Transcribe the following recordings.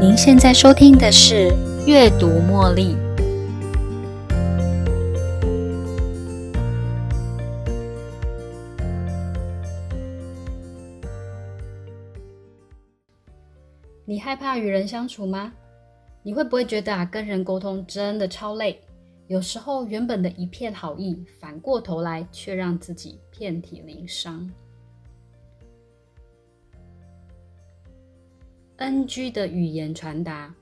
您现在收听的是《阅读茉莉》。你害怕与人相处吗？你会不会觉得啊，跟人沟通真的超累？有时候原本的一片好意，反过头来却让自己遍体鳞伤。NG 的语言传达，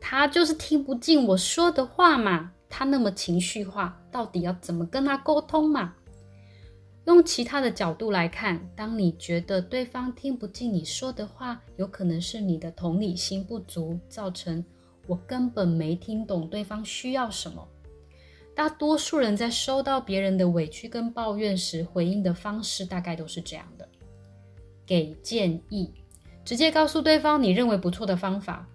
他就是听不进我说的话嘛。他那么情绪化，到底要怎么跟他沟通嘛？用其他的角度来看，当你觉得对方听不进你说的话，有可能是你的同理心不足，造成我根本没听懂对方需要什么。大多数人在收到别人的委屈跟抱怨时，回应的方式大概都是这样的：给建议。直接告诉对方你认为不错的方法。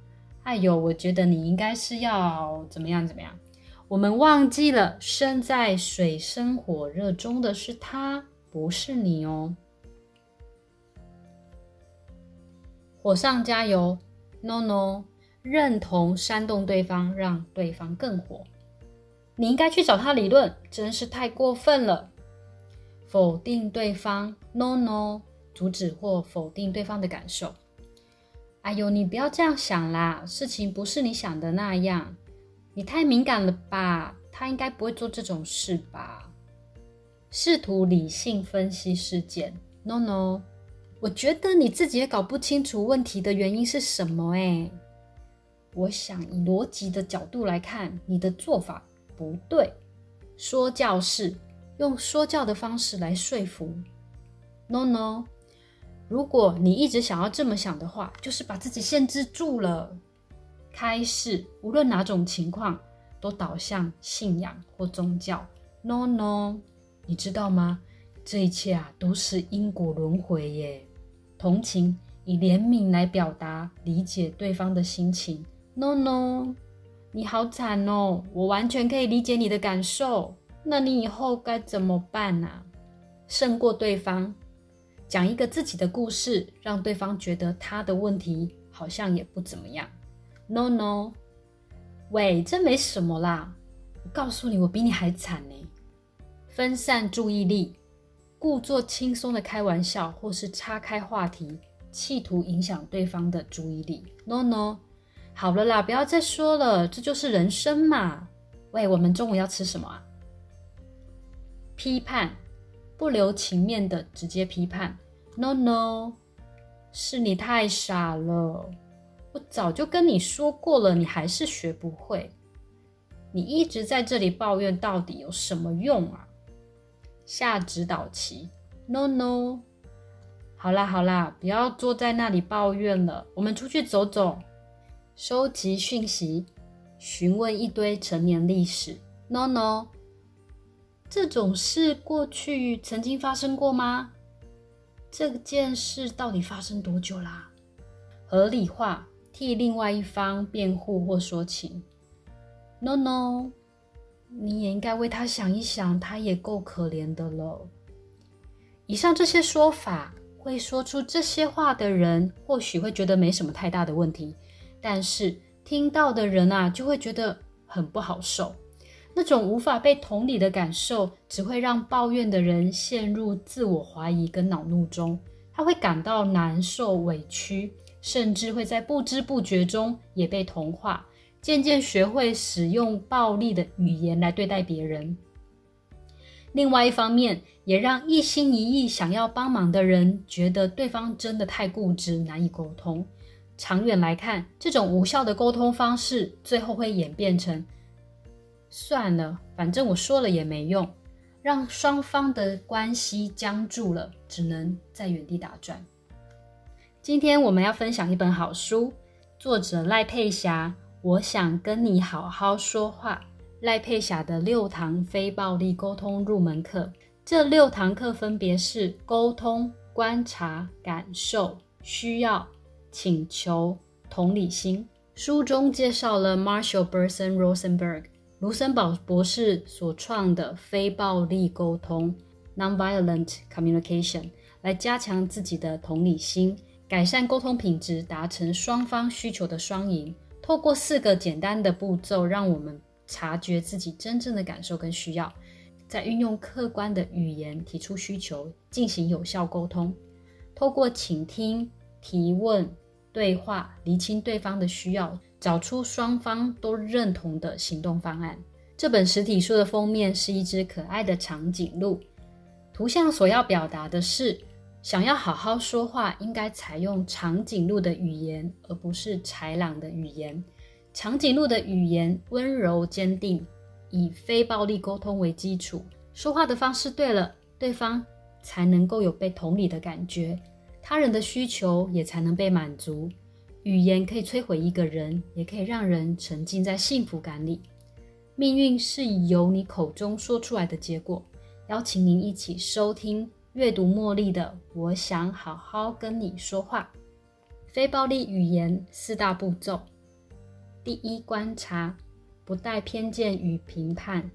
哎呦，我觉得你应该是要怎么样怎么样。我们忘记了，身在水深火热中的是他，不是你哦。火上加油，no no，认同煽动对方，让对方更火。你应该去找他理论，真是太过分了。否定对方，no no。阻止或否定对方的感受。哎呦，你不要这样想啦，事情不是你想的那样。你太敏感了吧？他应该不会做这种事吧？试图理性分析事件，no no。我觉得你自己也搞不清楚问题的原因是什么。哎，我想以逻辑的角度来看，你的做法不对。说教式，用说教的方式来说服，no no。如果你一直想要这么想的话，就是把自己限制住了。开始，无论哪种情况，都导向信仰或宗教。No no，你知道吗？这一切啊，都是因果轮回耶。同情，以怜悯来表达理解对方的心情。No no，你好惨哦，我完全可以理解你的感受。那你以后该怎么办呢？胜过对方。讲一个自己的故事，让对方觉得他的问题好像也不怎么样。No no，喂，这没什么啦。我告诉你，我比你还惨呢。分散注意力，故作轻松的开玩笑，或是岔开话题，企图影响对方的注意力。No no，好了啦，不要再说了，这就是人生嘛。喂，我们中午要吃什么啊？批判。不留情面的直接批判，no no，是你太傻了，我早就跟你说过了，你还是学不会，你一直在这里抱怨，到底有什么用啊？下指导棋，no no，好啦好啦，不要坐在那里抱怨了，我们出去走走，收集讯息，询问一堆成年历史，no no。这种事过去曾经发生过吗？这件事到底发生多久啦？合理化，替另外一方辩护或说情。No no，你也应该为他想一想，他也够可怜的了。以上这些说法，会说出这些话的人，或许会觉得没什么太大的问题，但是听到的人啊，就会觉得很不好受。那种无法被同理的感受，只会让抱怨的人陷入自我怀疑跟恼怒中。他会感到难受、委屈，甚至会在不知不觉中也被同化，渐渐学会使用暴力的语言来对待别人。另外一方面，也让一心一意想要帮忙的人觉得对方真的太固执，难以沟通。长远来看，这种无效的沟通方式，最后会演变成。算了，反正我说了也没用，让双方的关系僵住了，只能在原地打转。今天我们要分享一本好书，作者赖佩霞。我想跟你好好说话。赖佩霞的六堂非暴力沟通入门课，这六堂课分别是沟通、观察、感受、需要、请求、同理心。书中介绍了 Marshall Berson Rosenberg。卢森堡博士所创的非暴力沟通 （nonviolent communication） 来加强自己的同理心，改善沟通品质，达成双方需求的双赢。透过四个简单的步骤，让我们察觉自己真正的感受跟需要，再运用客观的语言提出需求，进行有效沟通。透过倾听、提问、对话，厘清对方的需要，找出双方都认同的行动方案。这本实体书的封面是一只可爱的长颈鹿，图像所要表达的是。想要好好说话，应该采用长颈鹿的语言，而不是豺狼的语言。长颈鹿的语言温柔坚定，以非暴力沟通为基础。说话的方式对了，对方才能够有被同理的感觉，他人的需求也才能被满足。语言可以摧毁一个人，也可以让人沉浸在幸福感里。命运是由你口中说出来的结果。邀请您一起收听。阅读茉莉的，我想好好跟你说话。非暴力语言四大步骤：第一，观察，不带偏见与评判，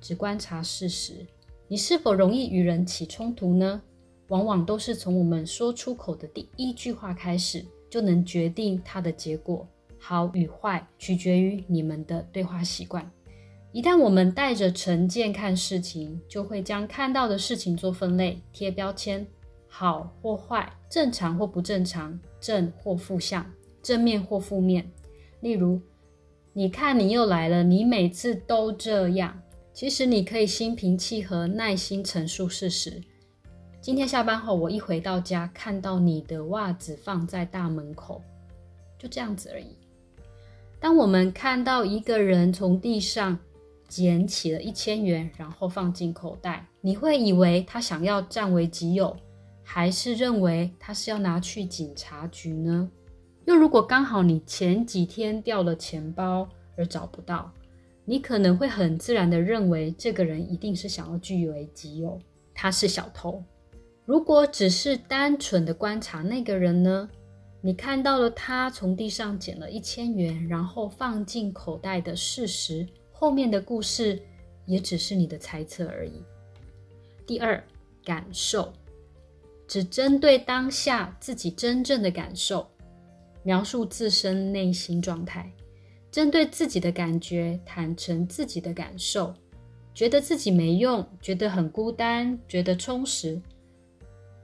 只观察事实。你是否容易与人起冲突呢？往往都是从我们说出口的第一句话开始，就能决定它的结果，好与坏取决于你们的对话习惯。一旦我们带着成见看事情，就会将看到的事情做分类、贴标签，好或坏，正常或不正常，正或负向，正面或负面。例如，你看你又来了，你每次都这样。其实你可以心平气和、耐心陈述事实。今天下班后，我一回到家，看到你的袜子放在大门口，就这样子而已。当我们看到一个人从地上，捡起了一千元，然后放进口袋。你会以为他想要占为己有，还是认为他是要拿去警察局呢？又如果刚好你前几天掉了钱包而找不到，你可能会很自然的认为这个人一定是想要据为己有，他是小偷。如果只是单纯的观察那个人呢？你看到了他从地上捡了一千元，然后放进口袋的事实。后面的故事也只是你的猜测而已。第二，感受，只针对当下自己真正的感受，描述自身内心状态，针对自己的感觉，坦诚自己的感受，觉得自己没用，觉得很孤单，觉得充实。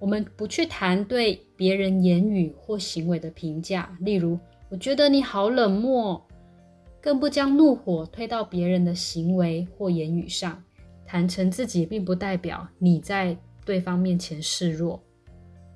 我们不去谈对别人言语或行为的评价，例如，我觉得你好冷漠。更不将怒火推到别人的行为或言语上，坦诚自己并不代表你在对方面前示弱，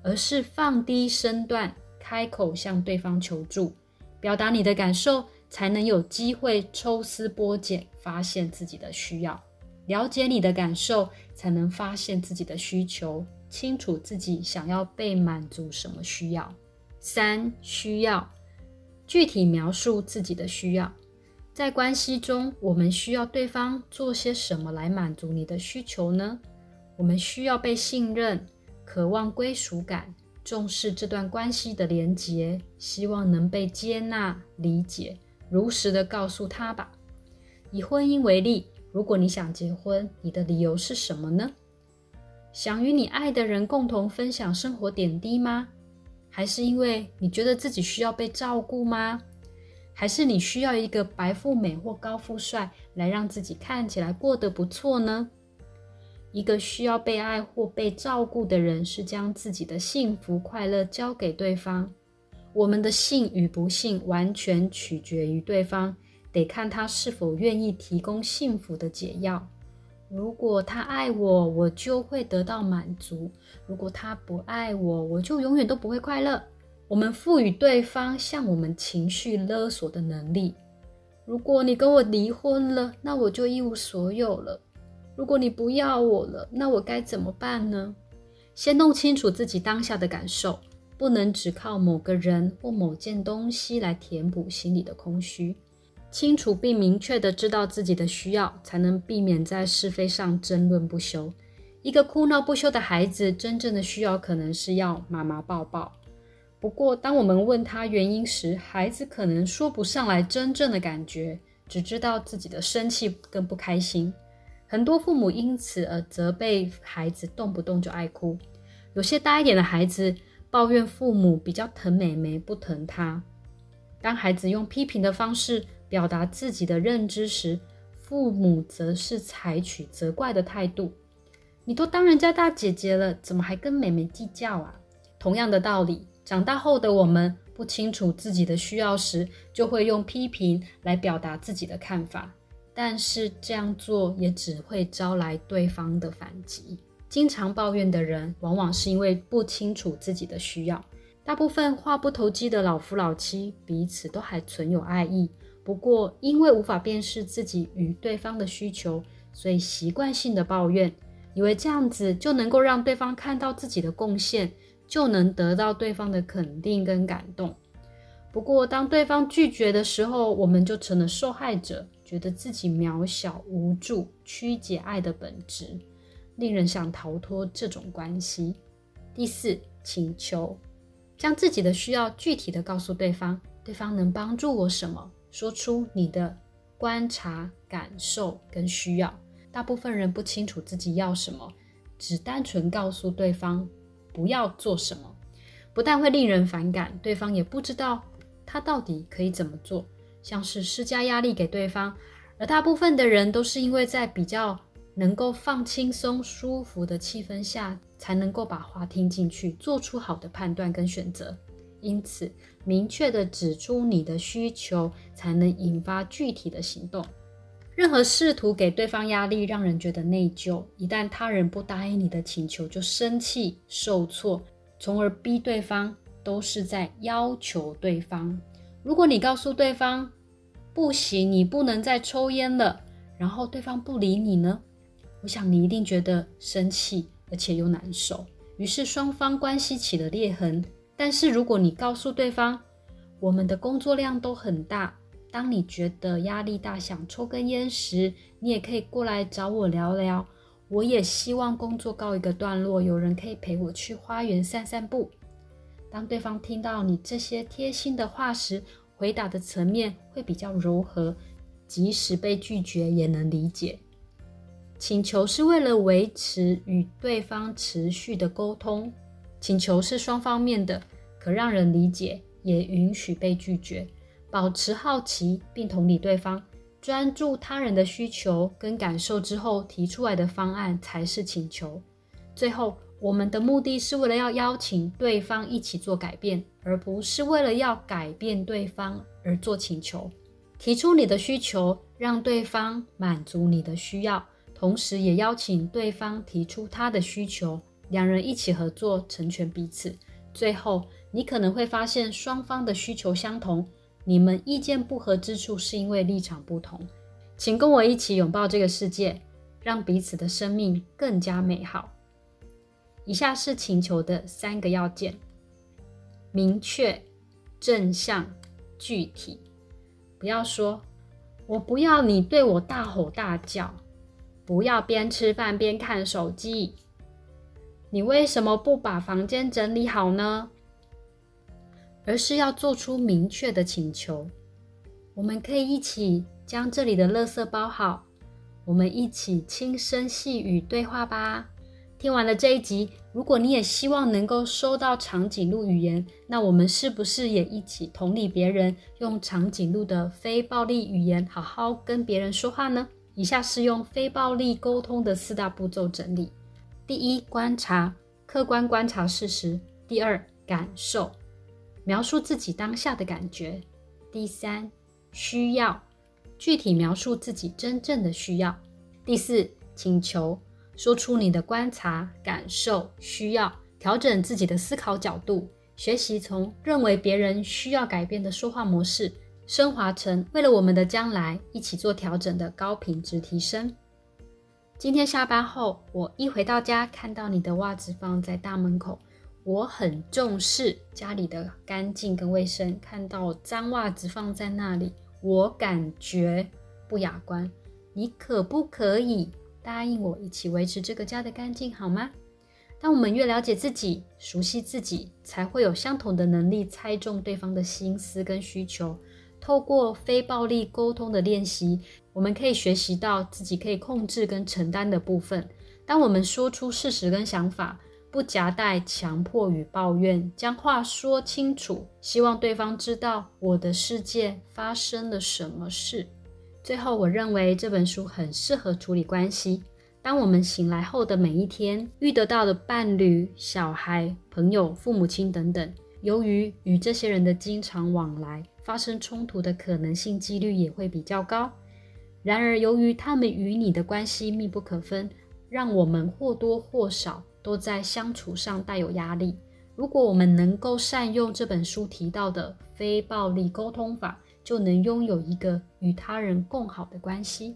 而是放低身段，开口向对方求助，表达你的感受，才能有机会抽丝剥茧，发现自己的需要。了解你的感受，才能发现自己的需求，清楚自己想要被满足什么需要。三需要具体描述自己的需要。在关系中，我们需要对方做些什么来满足你的需求呢？我们需要被信任，渴望归属感，重视这段关系的连结，希望能被接纳、理解，如实的告诉他吧。以婚姻为例，如果你想结婚，你的理由是什么呢？想与你爱的人共同分享生活点滴吗？还是因为你觉得自己需要被照顾吗？还是你需要一个白富美或高富帅来让自己看起来过得不错呢？一个需要被爱或被照顾的人，是将自己的幸福快乐交给对方。我们的幸与不幸完全取决于对方，得看他是否愿意提供幸福的解药。如果他爱我，我就会得到满足；如果他不爱我，我就永远都不会快乐。我们赋予对方向我们情绪勒索的能力。如果你跟我离婚了，那我就一无所有了。如果你不要我了，那我该怎么办呢？先弄清楚自己当下的感受，不能只靠某个人或某件东西来填补心里的空虚。清楚并明确的知道自己的需要，才能避免在是非上争论不休。一个哭闹不休的孩子，真正的需要可能是要妈妈抱抱。不过，当我们问他原因时，孩子可能说不上来真正的感觉，只知道自己的生气跟不开心。很多父母因此而责备孩子动不动就爱哭。有些大一点的孩子，抱怨父母比较疼妹妹，不疼他。当孩子用批评的方式表达自己的认知时，父母则是采取责怪的态度。你都当人家大姐姐了，怎么还跟妹妹计较啊？同样的道理，长大后的我们不清楚自己的需要时，就会用批评来表达自己的看法。但是这样做也只会招来对方的反击。经常抱怨的人，往往是因为不清楚自己的需要。大部分话不投机的老夫老妻，彼此都还存有爱意。不过，因为无法辨识自己与对方的需求，所以习惯性的抱怨，以为这样子就能够让对方看到自己的贡献，就能得到对方的肯定跟感动。不过，当对方拒绝的时候，我们就成了受害者，觉得自己渺小无助，曲解爱的本质，令人想逃脱这种关系。第四，请求。将自己的需要具体的告诉对方，对方能帮助我什么？说出你的观察、感受跟需要。大部分人不清楚自己要什么，只单纯告诉对方不要做什么，不但会令人反感，对方也不知道他到底可以怎么做，像是施加压力给对方。而大部分的人都是因为在比较能够放轻松、舒服的气氛下。才能够把话听进去，做出好的判断跟选择。因此，明确的指出你的需求，才能引发具体的行动。任何试图给对方压力，让人觉得内疚。一旦他人不答应你的请求，就生气、受挫，从而逼对方，都是在要求对方。如果你告诉对方不行，你不能再抽烟了，然后对方不理你呢？我想你一定觉得生气。而且又难受，于是双方关系起了裂痕。但是如果你告诉对方，我们的工作量都很大，当你觉得压力大想抽根烟时，你也可以过来找我聊聊。我也希望工作告一个段落，有人可以陪我去花园散散步。当对方听到你这些贴心的话时，回答的层面会比较柔和，即使被拒绝也能理解。请求是为了维持与对方持续的沟通，请求是双方面的，可让人理解，也允许被拒绝。保持好奇并同理对方，专注他人的需求跟感受之后提出来的方案才是请求。最后，我们的目的是为了要邀请对方一起做改变，而不是为了要改变对方而做请求。提出你的需求，让对方满足你的需要。同时，也邀请对方提出他的需求，两人一起合作，成全彼此。最后，你可能会发现双方的需求相同，你们意见不合之处是因为立场不同。请跟我一起拥抱这个世界，让彼此的生命更加美好。以下是请求的三个要件：明确、正向、具体。不要说“我不要你对我大吼大叫”。不要边吃饭边看手机。你为什么不把房间整理好呢？而是要做出明确的请求。我们可以一起将这里的垃圾包好。我们一起轻声细语对话吧。听完了这一集，如果你也希望能够收到长颈鹿语言，那我们是不是也一起同理别人，用长颈鹿的非暴力语言好好跟别人说话呢？以下是用非暴力沟通的四大步骤整理：第一，观察，客观观察事实；第二，感受，描述自己当下的感觉；第三，需要，具体描述自己真正的需要；第四，请求，说出你的观察、感受、需要，调整自己的思考角度，学习从认为别人需要改变的说话模式。升华成为了我们的将来一起做调整的高品质提升。今天下班后，我一回到家，看到你的袜子放在大门口，我很重视家里的干净跟卫生。看到脏袜子放在那里，我感觉不雅观。你可不可以答应我一起维持这个家的干净，好吗？当我们越了解自己、熟悉自己，才会有相同的能力猜中对方的心思跟需求。透过非暴力沟通的练习，我们可以学习到自己可以控制跟承担的部分。当我们说出事实跟想法，不夹带强迫与抱怨，将话说清楚，希望对方知道我的世界发生了什么事。最后，我认为这本书很适合处理关系。当我们醒来后的每一天，遇得到的伴侣、小孩、朋友、父母亲等等，由于与这些人的经常往来，发生冲突的可能性几率也会比较高。然而，由于他们与你的关系密不可分，让我们或多或少都在相处上带有压力。如果我们能够善用这本书提到的非暴力沟通法，就能拥有一个与他人更好的关系。